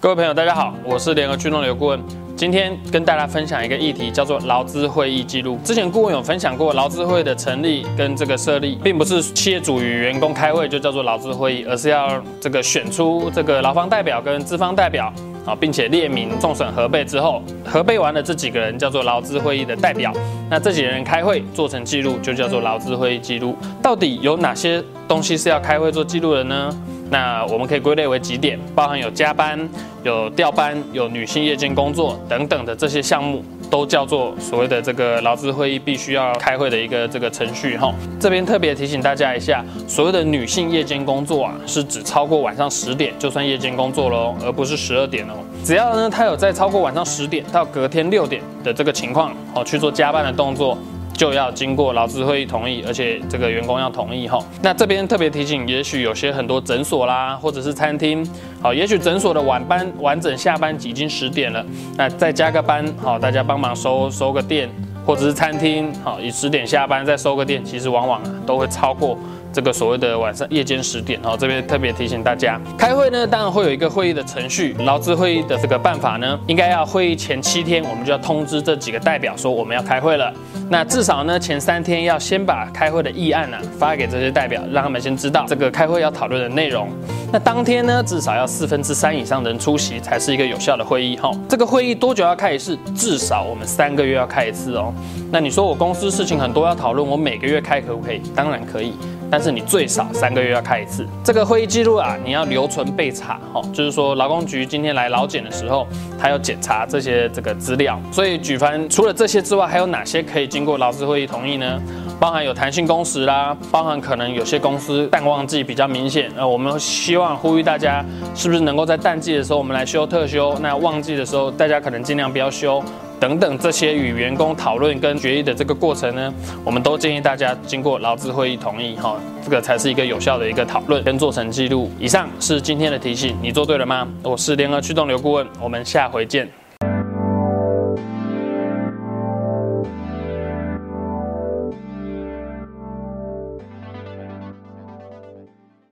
各位朋友，大家好，我是联合驱动流顾问。今天跟大家分享一个议题，叫做劳资会议记录。之前顾问有分享过，劳资会的成立跟这个设立，并不是企业主与员工开会就叫做劳资会议，而是要这个选出这个劳方代表跟资方代表，啊，并且列名众审核备之后，核备完了这几个人叫做劳资会议的代表。那这几个人开会做成记录，就叫做劳资会议记录。到底有哪些东西是要开会做记录的呢？那我们可以归类为几点，包含有加班、有调班、有女性夜间工作等等的这些项目，都叫做所谓的这个劳资会议必须要开会的一个这个程序哈。这边特别提醒大家一下，所谓的女性夜间工作啊，是指超过晚上十点就算夜间工作喽，而不是十二点哦。只要呢，他有在超过晚上十点到隔天六点的这个情况，哦，去做加班的动作。就要经过劳资会议同意，而且这个员工要同意哈。那这边特别提醒，也许有些很多诊所啦，或者是餐厅，好，也许诊所的晚班完整下班已经十点了，那再加个班，好，大家帮忙收收个店，或者是餐厅，好，以十点下班再收个店，其实往往都会超过。这个所谓的晚上夜间十点哦，这边特别提醒大家，开会呢，当然会有一个会议的程序，劳资会议的这个办法呢，应该要会议前七天，我们就要通知这几个代表说我们要开会了。那至少呢，前三天要先把开会的议案呢、啊、发给这些代表，让他们先知道这个开会要讨论的内容。那当天呢，至少要四分之三以上的人出席，才是一个有效的会议哈。这个会议多久要开一次？至少我们三个月要开一次哦。那你说我公司事情很多要讨论，我每个月开可不可以？当然可以。但是你最少三个月要开一次这个会议记录啊，你要留存备查哈，就是说劳工局今天来劳检的时候，他要检查这些这个资料。所以举凡除了这些之外，还有哪些可以经过劳资会议同意呢？包含有弹性工时啦，包含可能有些公司淡旺季比较明显，呃，我们希望呼吁大家是不是能够在淡季的时候我们来休特休，那旺季的时候大家可能尽量不要休。等等这些与员工讨论跟决议的这个过程呢，我们都建议大家经过劳资会议同意哈，这个才是一个有效的一个讨论跟做成记录。以上是今天的提醒，你做对了吗？我是联合驱动流顾问，我们下回见。